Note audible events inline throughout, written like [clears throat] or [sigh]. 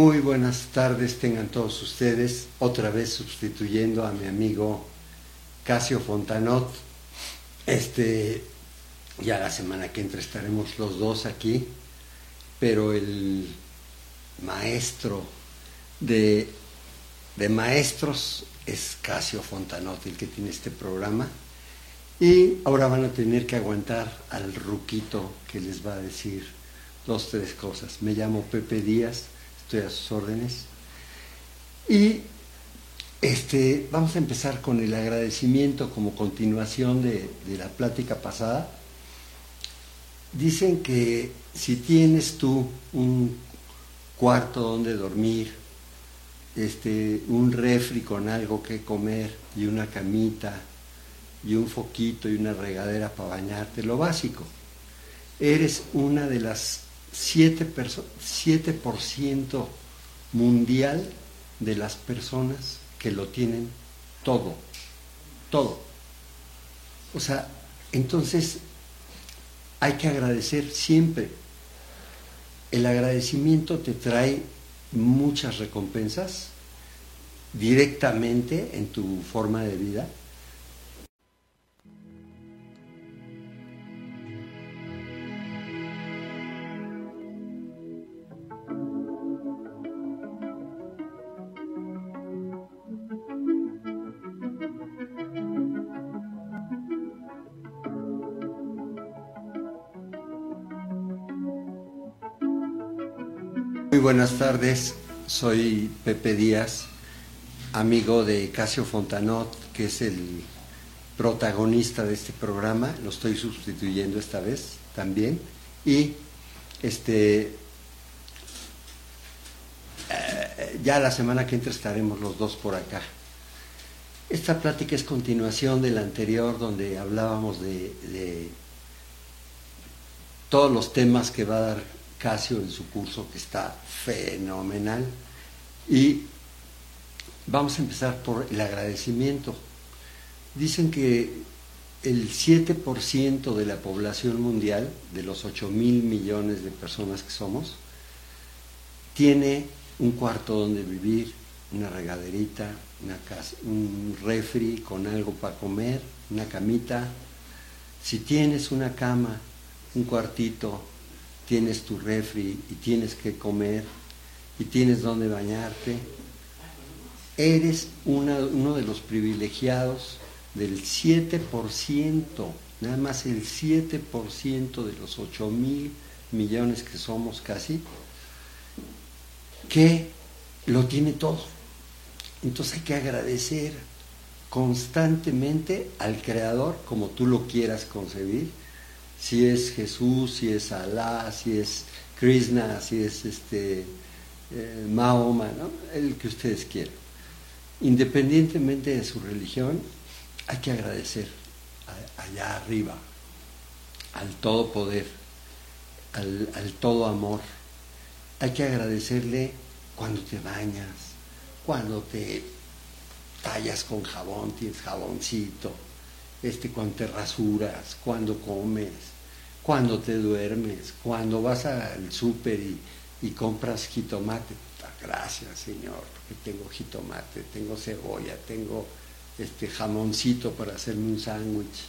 Muy buenas tardes tengan todos ustedes, otra vez sustituyendo a mi amigo Casio Fontanot. Este, ya la semana que entra estaremos los dos aquí, pero el maestro de, de maestros es Casio Fontanot, el que tiene este programa. Y ahora van a tener que aguantar al ruquito que les va a decir dos, tres cosas. Me llamo Pepe Díaz a sus órdenes. Y este, vamos a empezar con el agradecimiento como continuación de, la plática pasada. Dicen que si tienes tú un cuarto donde dormir, este, un refri con algo que comer y una camita y un foquito y una regadera para bañarte, lo básico. Eres una de las 7%, mundial de las personas que lo tienen todo, todo. O sea, entonces hay que agradecer siempre. El agradecimiento te trae muchas recompensas directamente en tu forma de vida tardes, soy Pepe Díaz, amigo de Casio Fontanot, que es el protagonista de este programa, lo estoy sustituyendo esta vez también, y este eh, ya la semana que entra estaremos los dos por acá. Esta plática es continuación de la anterior donde hablábamos de, de todos los temas que va a dar Casio en su curso, que está fenomenal. Y vamos a empezar por el agradecimiento. Dicen que el 7% de la población mundial, de los 8 mil millones de personas que somos, tiene un cuarto donde vivir, una regaderita, una casa, un refri con algo para comer, una camita. Si tienes una cama, un cuartito, tienes tu refri y tienes que comer y tienes donde bañarte, eres uno de los privilegiados del 7%, nada más el 7% de los 8 mil millones que somos casi, que lo tiene todo. Entonces hay que agradecer constantemente al Creador como tú lo quieras concebir si es Jesús, si es Alá, si es Krishna, si es este, eh, Mahoma, el que ustedes quieran. Independientemente de su religión, hay que agradecer allá arriba, al todo poder, al, al todo amor. Hay que agradecerle cuando te bañas, cuando te tallas con jabón, tienes jaboncito, este, cuando te rasuras, cuando comes, cuando te duermes, cuando vas al súper y, compras jitomate. Gracias, Señor, porque tengo jitomate, tengo cebolla, tengo este jamoncito para hacerme un sándwich.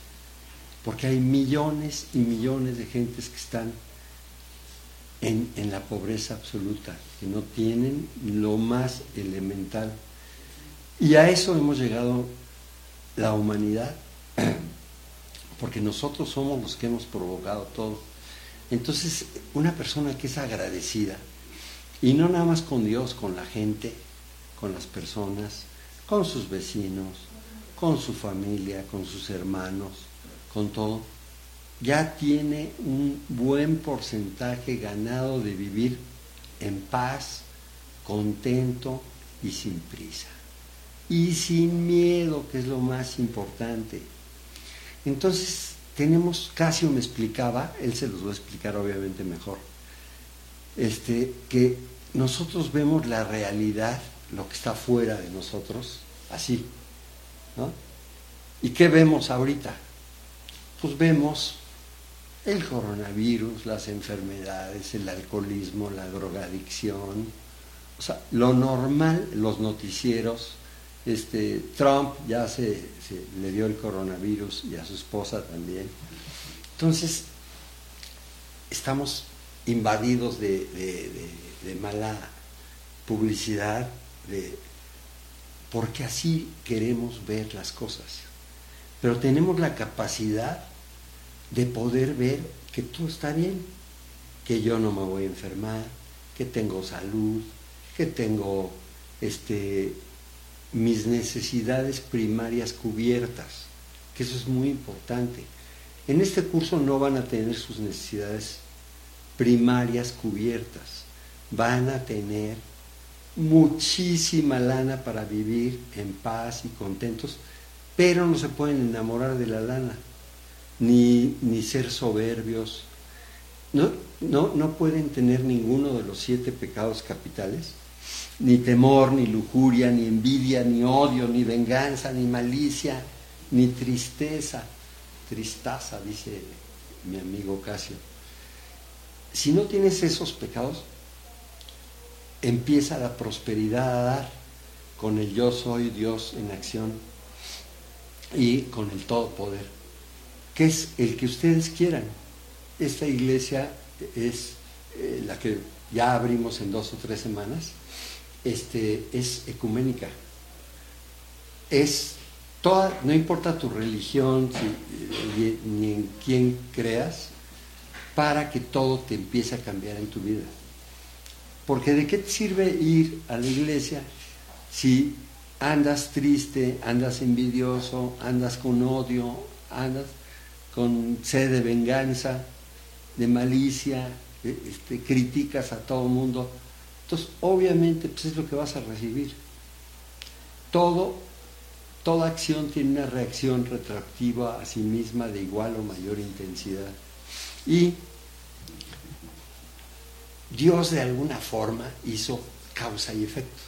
Porque hay millones y millones de gentes que están en, la pobreza absoluta, que no tienen lo más elemental. Y a eso hemos llegado la humanidad [clears throat] porque nosotros somos los que hemos provocado todo. Entonces, una persona que es agradecida, y no nada más con Dios, con la gente, con las personas, con sus vecinos, con su familia, con sus hermanos, con todo, ya tiene un buen porcentaje ganado de vivir en paz, contento y sin prisa. Y sin miedo, que es lo más importante. Entonces, tenemos, Casio me explicaba, él se los va a explicar obviamente mejor, este, que nosotros vemos la realidad, lo que está fuera de nosotros, así. ¿no? ¿Y qué vemos ahorita? Pues vemos el coronavirus, las enfermedades, el alcoholismo, la drogadicción, O sea, lo normal, los noticieros, este, Trump ya se, le dio el coronavirus y a su esposa también. Entonces, estamos invadidos de, de mala publicidad, de, porque así queremos ver las cosas. Pero tenemos la capacidad de poder ver que todo está bien, que yo no me voy a enfermar, que tengo salud, que tengo este, mis necesidades primarias cubiertas, que eso es muy importante. En este curso no van a tener sus necesidades primarias cubiertas, van a tener muchísima lana para vivir en paz y contentos, pero no se pueden enamorar de la lana, ni, ni ser soberbios, no, no, no pueden tener ninguno de los siete pecados capitales, ni temor, ni lujuria, ni envidia, ni odio, ni venganza, ni malicia, ni tristeza. Tristaza, dice mi amigo Casio. Si no tienes esos pecados, empieza la prosperidad a dar con el yo soy Dios en acción y con el todopoder, que es el que ustedes quieran. Esta iglesia es eh, la que ya abrimos en dos o tres semanas este, es ecuménica. Es toda, no importa tu religión ni en quién creas, para que todo te empiece a cambiar en tu vida. Porque de qué te sirve ir a la iglesia si andas triste, andas envidioso, andas con odio, andas con sed de venganza, de malicia, este, criticas a todo mundo. Entonces, obviamente, pues es lo que vas a recibir. Todo, toda acción tiene una reacción retroactiva a sí misma de igual o mayor intensidad. Y Dios de alguna forma hizo causa y efecto.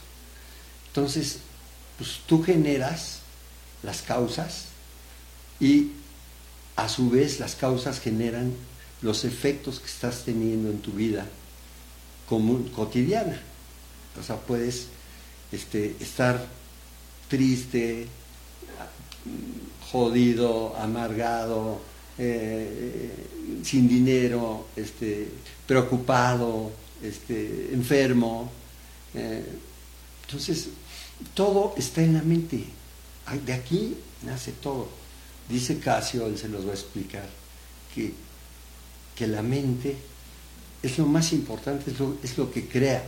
Entonces, pues tú generas las causas y a su vez las causas generan los efectos que estás teniendo en tu vida común, cotidiana. O sea, puedes este, estar triste, jodido, amargado, eh, sin dinero, este, preocupado, este, enfermo. Eh, entonces, todo está en la mente. De aquí nace todo. Dice Casio, él se los va a explicar, que, que la mente es lo más importante, es lo, que crea.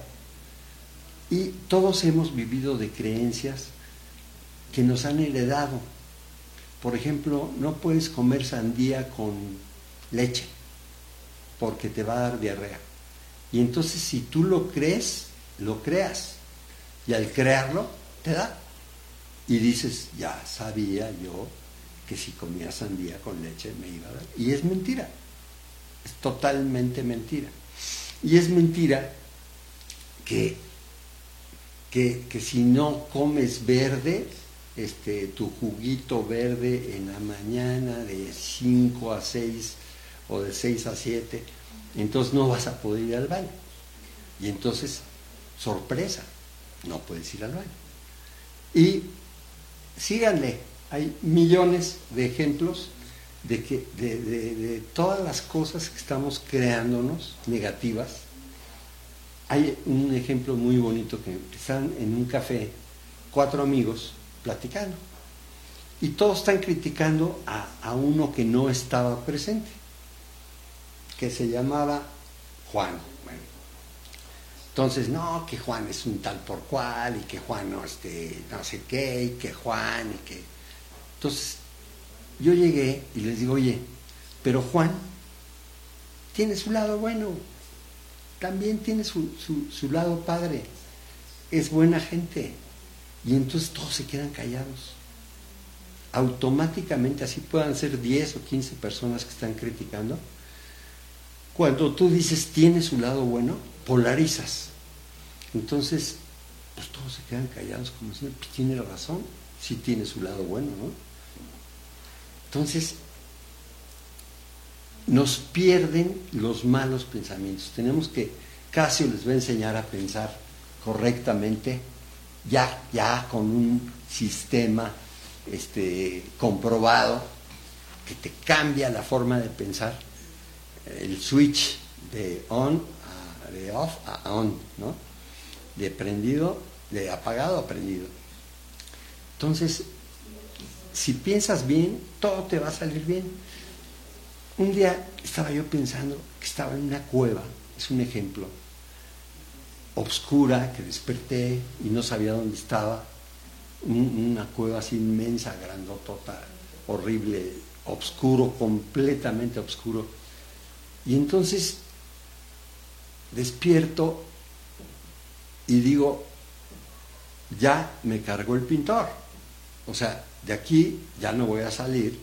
Y todos hemos vivido de creencias que nos han heredado. Por ejemplo, no puedes comer sandía con leche porque te va a dar diarrea. Y entonces si tú lo crees, lo creas. Y al crearlo, te da. Y dices, ya sabía yo que si comía sandía con leche me iba a dar. Y es mentira. Es totalmente mentira. Y es mentira que, que, si no comes verde, este, tu juguito verde en la mañana de 5 a 6 o de 6 a 7, entonces no vas a poder ir al baño. Y entonces, sorpresa, no puedes ir al baño. Y síganle, hay millones de ejemplos de, que, de, todas las cosas que estamos creándonos negativas. Hay un ejemplo muy bonito que están en un café, cuatro amigos platicando, y todos están criticando a, a uno que no estaba presente, que se llamaba Juan. Entonces, no, que Juan es un tal por cual, y que Juan no, este, no sé qué, y que Juan, y que... Entonces, yo llegué y les digo, oye, pero Juan tiene su lado bueno, también tiene su, su, lado padre, es buena gente. Y entonces todos se quedan callados. Automáticamente, así puedan ser 10 o 15 personas que están criticando, cuando tú dices tiene su lado bueno, polarizas. Entonces, pues todos se quedan callados como si pues tiene razón, sí tiene su lado bueno, ¿no? Entonces, nos pierden los malos pensamientos. Tenemos que, Casio les va a enseñar a pensar correctamente, ya, ya con un sistema este, comprobado que te cambia la forma de pensar, el switch de on a de off a on, ¿no? De prendido, de apagado a prendido. Entonces, si piensas bien, todo te va a salir bien. Un día estaba yo pensando que estaba en una cueva, es un ejemplo, obscura, que desperté y no sabía dónde estaba, una cueva así inmensa, grandotota, horrible, oscuro, completamente oscuro. Y entonces despierto y digo, ya me cargó el pintor. O sea, de aquí ya no voy a salir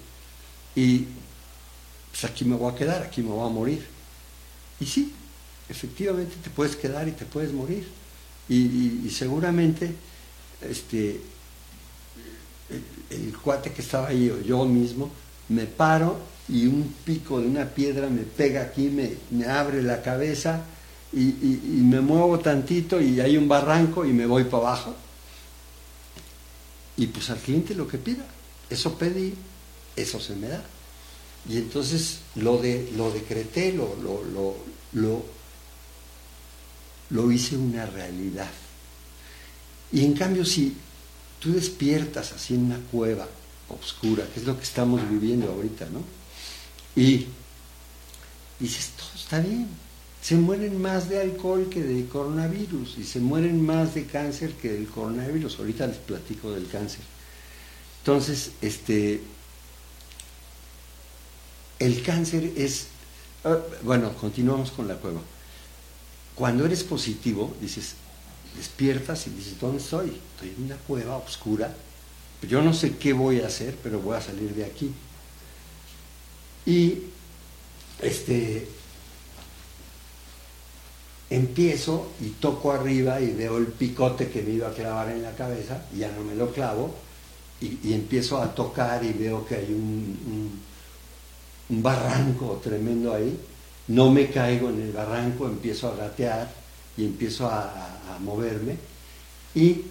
y pues aquí me voy a quedar, aquí me voy a morir. Y sí, efectivamente te puedes quedar y te puedes morir. Y, seguramente este, el, cuate que estaba ahí o yo mismo, me paro y un pico de una piedra me pega aquí, me, abre la cabeza y, y, me muevo tantito y hay un barranco y me voy para abajo. Y pues al cliente lo que pida, eso pedí, eso se me da. Y entonces lo, de, lo decreté, lo, lo, lo, lo, hice una realidad. Y en cambio, si tú despiertas así en una cueva oscura, que es lo que estamos viviendo ahorita, ¿no? Y dices, todo está bien. Se mueren más de alcohol que de coronavirus y se mueren más de cáncer que del coronavirus. Ahorita les platico del cáncer. Entonces, este, el cáncer es, ah, bueno, continuamos con la cueva. Cuando eres positivo, dices, despiertas y dices, ¿dónde estoy? Estoy en una cueva oscura. Yo no sé qué voy a hacer, pero voy a salir de aquí. Y este empiezo y toco arriba y veo el picote que me iba a clavar en la cabeza, ya no me lo clavo, y, empiezo a tocar y veo que hay un barranco tremendo ahí, no me caigo en el barranco, empiezo a gatear y empiezo a, moverme. Y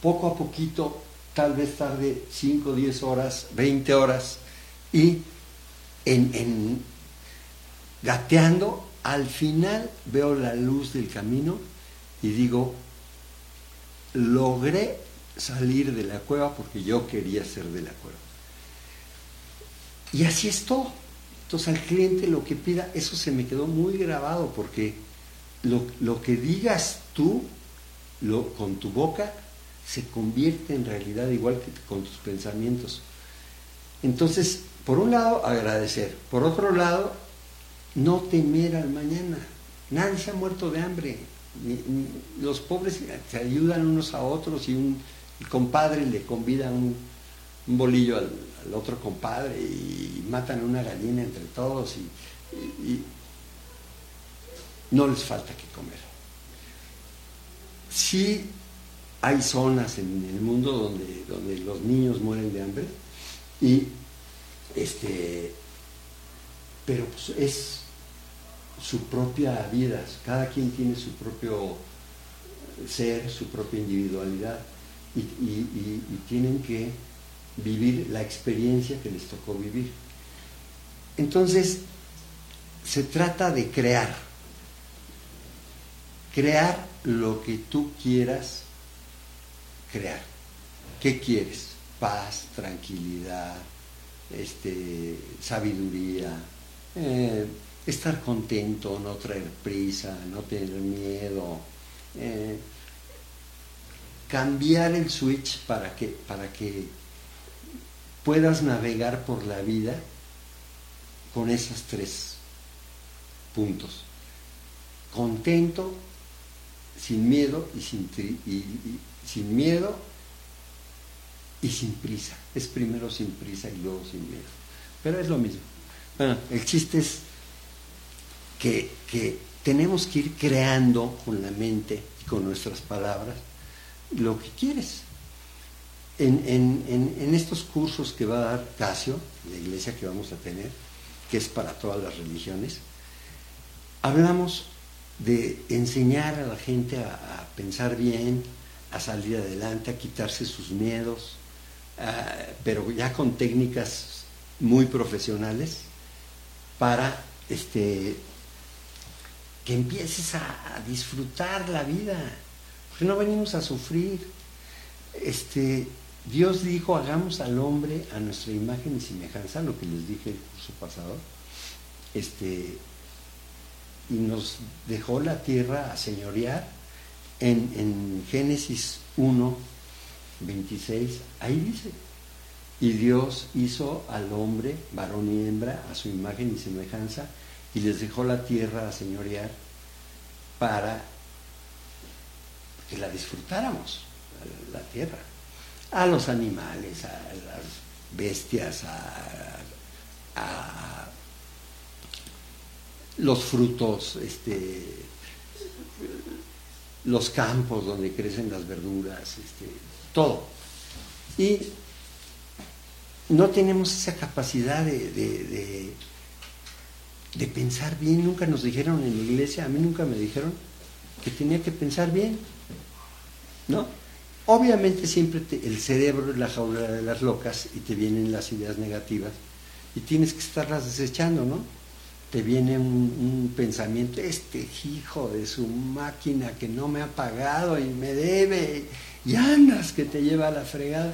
poco a poquito, tal vez tarde 5, 10 horas, 20 horas, y en, gateando, al final veo la luz del camino y digo, logré salir de la cueva porque yo quería ser de la cueva. Y así es todo. Entonces al cliente lo que pida, eso se me quedó muy grabado porque lo, que digas tú lo, con tu boca se convierte en realidad igual que con tus pensamientos. Entonces, por un lado, agradecer. Por otro lado, no temer al mañana. Nadie se ha muerto de hambre. los pobres se ayudan unos a otros y un compadre le convida un, bolillo al, al otro compadre y matan una gallina entre todos y, no les falta que comer. Sí hay zonas en el mundo donde, donde los niños mueren de hambre y este pero pues, es su propia vida, cada quien tiene su propio ser, su propia individualidad y tienen que vivir la experiencia que les tocó vivir. Entonces, se trata de crear, crear lo que tú quieras crear. ¿Qué quieres? Paz, tranquilidad, este, sabiduría, eh, estar contento, no traer prisa, no tener miedo, eh, cambiar el switch para que, para que puedas navegar por la vida con esos tres puntos. Contento, sin miedo y sin, sin miedo y sin prisa. Es primero sin prisa y luego sin miedo. Pero es lo mismo. Bueno, el chiste es que, tenemos que ir creando con la mente y con nuestras palabras lo que quieres. En, estos cursos que va a dar Casio, la iglesia que vamos a tener, que es para todas las religiones, hablamos de enseñar a la gente a, pensar bien, a salir adelante, a quitarse sus miedos, pero ya con técnicas muy profesionales para este, que empieces a, disfrutar la vida, porque no venimos a sufrir. Este, Dios dijo, hagamos al hombre a nuestra imagen y semejanza, lo que les dije el curso pasado, este, y nos dejó la tierra a señorear en, en Génesis 1, 26, ahí dice, y Dios hizo al hombre, varón y hembra, a su imagen y semejanza, y les dejó la tierra a señorear para que la disfrutáramos, la tierra, a los animales, a las bestias, a, los frutos, este, los campos donde crecen las verduras, este, todo. Y no tenemos esa capacidad de, de, pensar bien. Nunca nos dijeron en la iglesia, a mí nunca me dijeron que tenía que pensar bien. ¿No? Obviamente siempre el cerebro es la jaula de las locas y te vienen las ideas negativas y tienes que estarlas desechando, ¿no? Te viene un, un pensamiento, este hijo de su máquina que no me ha pagado y me debe y andas que te lleva a la fregada.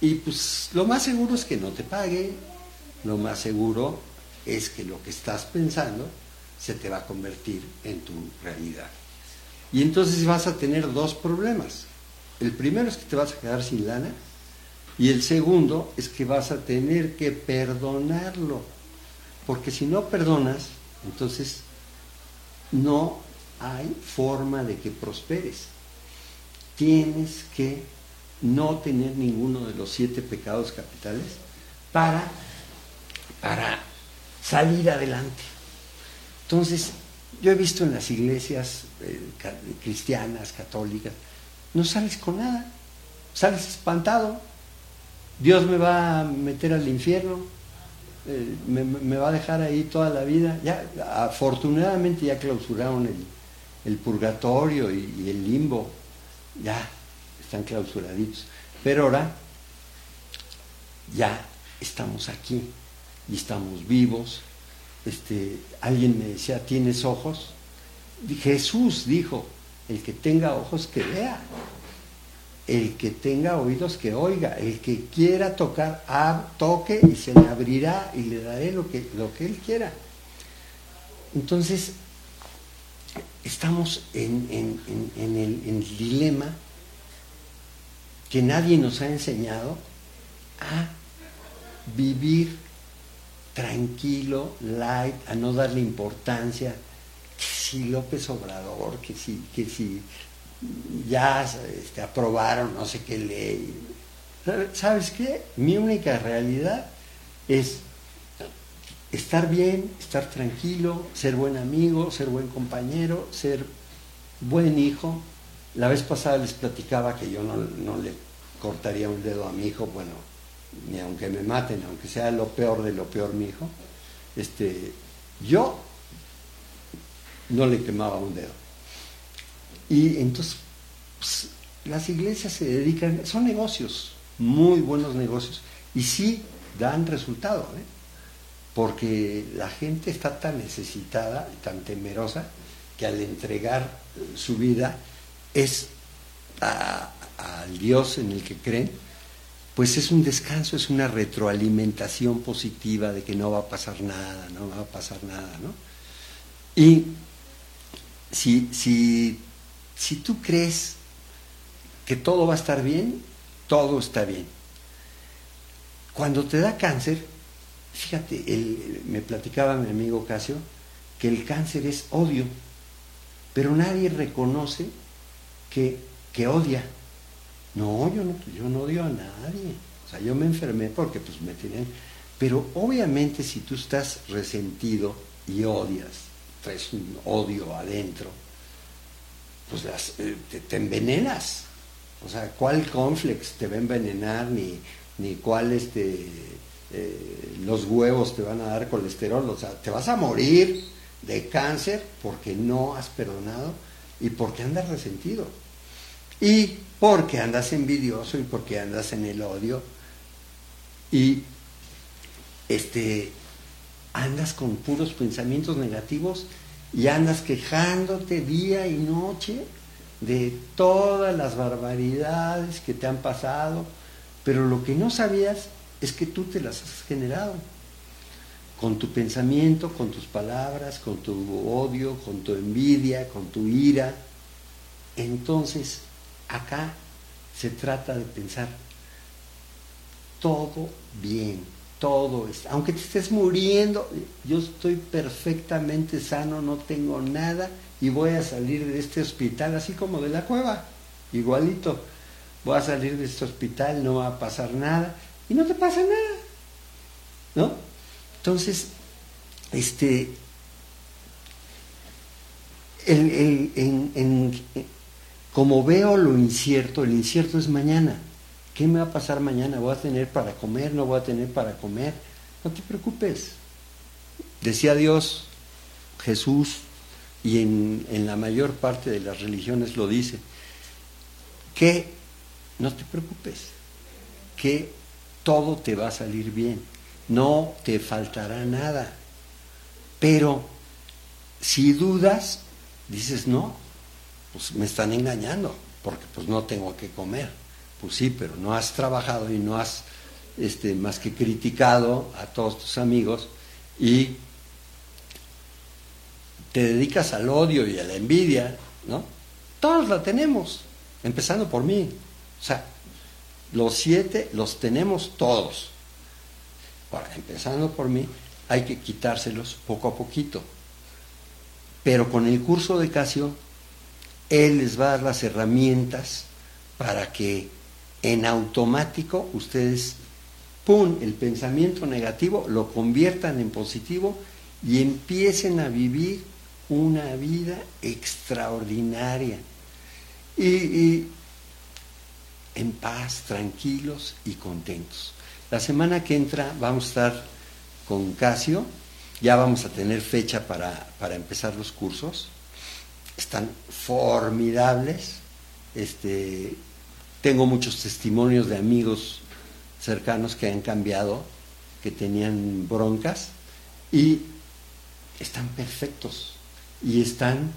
Y pues lo más seguro es que no te pague, lo más seguro es que lo que estás pensando se te va a convertir en tu realidad. Y entonces vas a tener dos problemas. El primero es que te vas a quedar sin lana y el segundo es que vas a tener que perdonarlo. Porque si no perdonas, entonces no hay forma de que prosperes. Tienes que no tener ninguno de los siete pecados capitales para, para salir adelante. Entonces, yo he visto en las iglesias eh, cristianas, católicas, no sales con nada, sales espantado. Dios me va a meter al infierno, eh, me, va a dejar ahí toda la vida. Ya, afortunadamente ya clausuraron el, purgatorio y el limbo. Ya, están clausuraditos. Pero ahora ya estamos aquí y estamos vivos. Este, alguien me decía, ¿tienes ojos? Jesús dijo, el que tenga ojos que vea, el que tenga oídos que oiga, el que quiera tocar, toque y se le abrirá y le daré lo que, lo que él quiera. Entonces, estamos en, el, en el dilema que nadie nos ha enseñado a vivir tranquilo, light, a no darle importancia, que si López Obrador, que si, que si ya este, aprobaron no sé qué ley. ¿Sabes qué? Mi única realidad es estar bien, estar tranquilo, ser buen amigo, ser buen compañero, ser buen hijo. La vez pasada les platicaba que yo no, no le cortaría un dedo a mi hijo, bueno, ni aunque me maten, aunque sea lo peor de lo peor mi hijo, este, yo no le quemaba un dedo. Y entonces pues, las iglesias se dedican, son negocios, muy buenos negocios, y sí dan resultado, ¿eh? porque la gente está tan necesitada, tan temerosa, que al entregar su vida es a, al Dios en el que creen, pues es un descanso, es una retroalimentación positiva de que no va a pasar nada, no va a pasar nada, ¿no? Y si, si, si tú crees que todo va a estar bien, todo está bien. Cuando te da cáncer, fíjate, me platicaba mi amigo Casio que el cáncer es odio, pero nadie reconoce que, que odia. No, yo no, yo no odio a nadie. O sea, yo me enfermé porque pues me tenían... Pero obviamente si tú estás resentido y odias, traes un odio adentro, pues eh, te, envenenas. O sea, ¿cuál conflex te va a envenenar? Ni, ni cuál este, eh, los huevos te van a dar colesterol. O sea, te vas a morir de cáncer porque no has perdonado y porque andas resentido. Y porque andas envidioso y porque andas en el odio. Y este andas con puros pensamientos negativos y andas quejándote día y noche de todas las barbaridades que te han pasado, pero lo que no sabías es que tú te las has generado con tu pensamiento, con tus palabras, con tu odio, con tu envidia, con tu ira. Entonces, acá se trata de pensar todo bien, todo es, aunque te estés muriendo, yo estoy perfectamente sano, no tengo nada y voy a salir de este hospital así como de la cueva, igualito. Voy a salir de este hospital, no va a pasar nada y no te pasa nada. ¿No? Entonces, este, como veo lo incierto, el incierto es mañana. ¿Qué me va a pasar mañana? ¿Voy a tener para comer? ¿No voy a tener para comer? No te preocupes. Decía Dios, Jesús, y en, en la mayor parte de las religiones lo dice, que no te preocupes, que todo te va a salir bien, no te faltará nada. Pero si dudas, dices, no, pues me están engañando, porque pues no tengo que comer. Pues sí, pero no has trabajado y no has este, más que criticado a todos tus amigos y te dedicas al odio y a la envidia, ¿no? Todos la tenemos, empezando por mí. O sea, los siete los tenemos todos. Ahora, empezando por mí, hay que quitárselos poco a poquito. Pero con el curso de Casio, él les va a dar las herramientas para que en automático ustedes, ¡pum!, el pensamiento negativo lo conviertan en positivo y empiecen a vivir una vida extraordinaria. Y, en paz, tranquilos y contentos. La semana que entra vamos a estar con Casio, ya vamos a tener fecha para, para empezar los cursos. Están formidables. Este, tengo muchos testimonios de amigos cercanos que han cambiado, que tenían broncas y están perfectos y están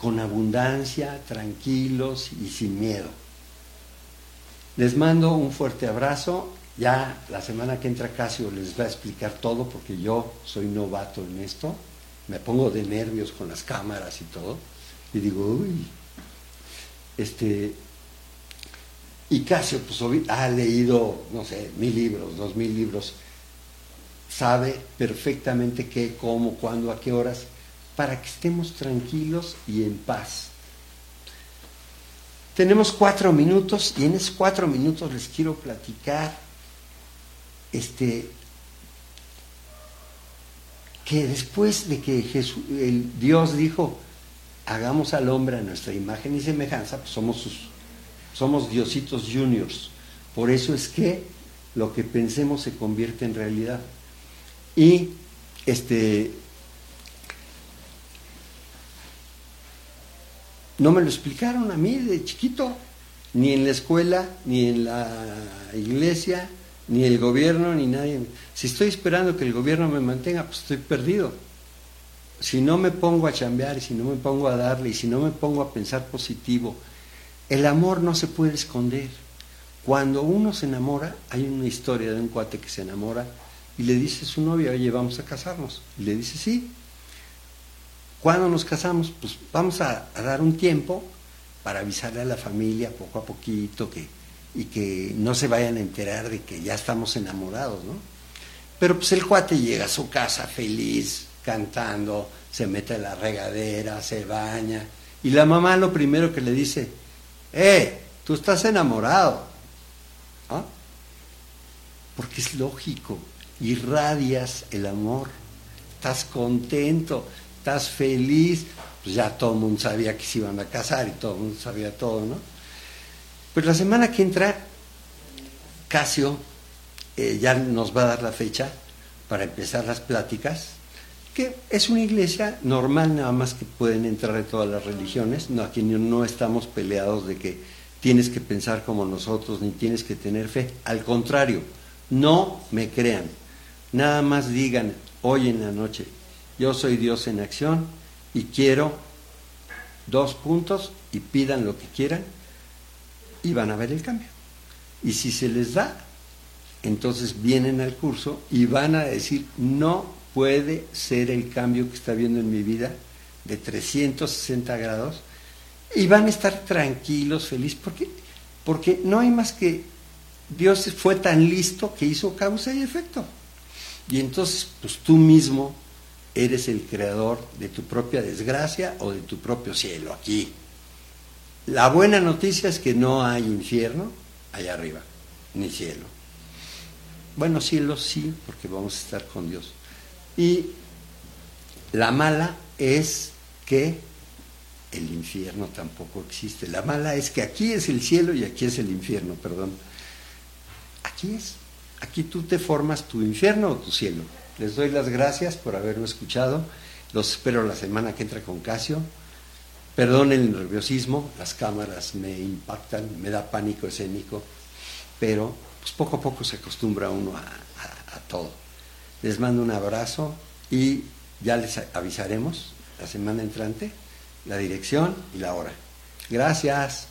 con abundancia, tranquilos y sin miedo. Les mando un fuerte abrazo. Ya la semana que entra Casio les va a explicar todo porque yo soy novato en esto. Me pongo de nervios con las cámaras y todo. Y digo, uy, este, y Casio pues, ha leído, no sé, mil libros, dos mil libros, sabe perfectamente qué, cómo, cuándo, a qué horas, para que estemos tranquilos y en paz. Tenemos cuatro minutos y en esos cuatro minutos les quiero platicar este, que después de que Jesús, el Dios dijo, hagamos al hombre a nuestra imagen y semejanza, pues somos somos diositos juniors. Por eso es que lo que pensemos se convierte en realidad. Y este no me lo explicaron a mí de chiquito, ni en la escuela, ni en la iglesia, ni el gobierno, ni nadie. Si estoy esperando que el gobierno me mantenga, pues estoy perdido. Si no me pongo a chambear y si no me pongo a darle y si no me pongo a pensar positivo el amor no se puede esconder. Cuando uno se enamora, hay una historia de un cuate que se enamora y le dice a su novia, oye, vamos a casarnos. Y le dice, sí. ¿Cuándo nos casamos? Pues vamos a, dar un tiempo para avisarle a la familia poco a poquito que, y que no se vayan a enterar de que ya estamos enamorados, ¿no? Pero pues el cuate llega a su casa feliz, cantando, se mete a la regadera, se baña, y la mamá lo primero que le dice, eh, tú estás enamorado. ¿Ah? Porque es lógico, irradias el amor, estás contento, estás feliz, pues ya todo el mundo sabía que se iban a casar y todo el mundo sabía todo, ¿no? Pues la semana que entra, Casio eh, ya nos va a dar la fecha para empezar las pláticas, que es una iglesia normal, nada más que pueden entrar de todas las religiones. No, aquí no estamos peleados de que tienes que pensar como nosotros, ni tienes que tener fe. Al contrario, no me crean. Nada más digan hoy en la noche, yo soy Dios en acción y quiero dos puntos y pidan lo que quieran y van a ver el cambio. Y si se les da, entonces vienen al curso y van a decir, no puede ser el cambio que está viendo en mi vida de 360 grados y van a estar tranquilos, felices, porque, porque no hay más que Dios fue tan listo que hizo causa y efecto. Y entonces, pues tú mismo eres el creador de tu propia desgracia o de tu propio cielo aquí. La buena noticia es que no hay infierno allá arriba, ni cielo. Bueno, cielo sí, porque vamos a estar con Dios. Y la mala es que el infierno tampoco existe. La mala es que aquí es el cielo y aquí es el infierno, perdón. Aquí es. Aquí tú te formas tu infierno o tu cielo. Les doy las gracias por haberme escuchado. Los espero la semana que entra con Casio. Perdonen el nerviosismo, las cámaras me impactan, me da pánico escénico, pero pues poco a poco se acostumbra uno a todo. Les mando un abrazo y ya les avisaremos la semana entrante la dirección y la hora. Gracias.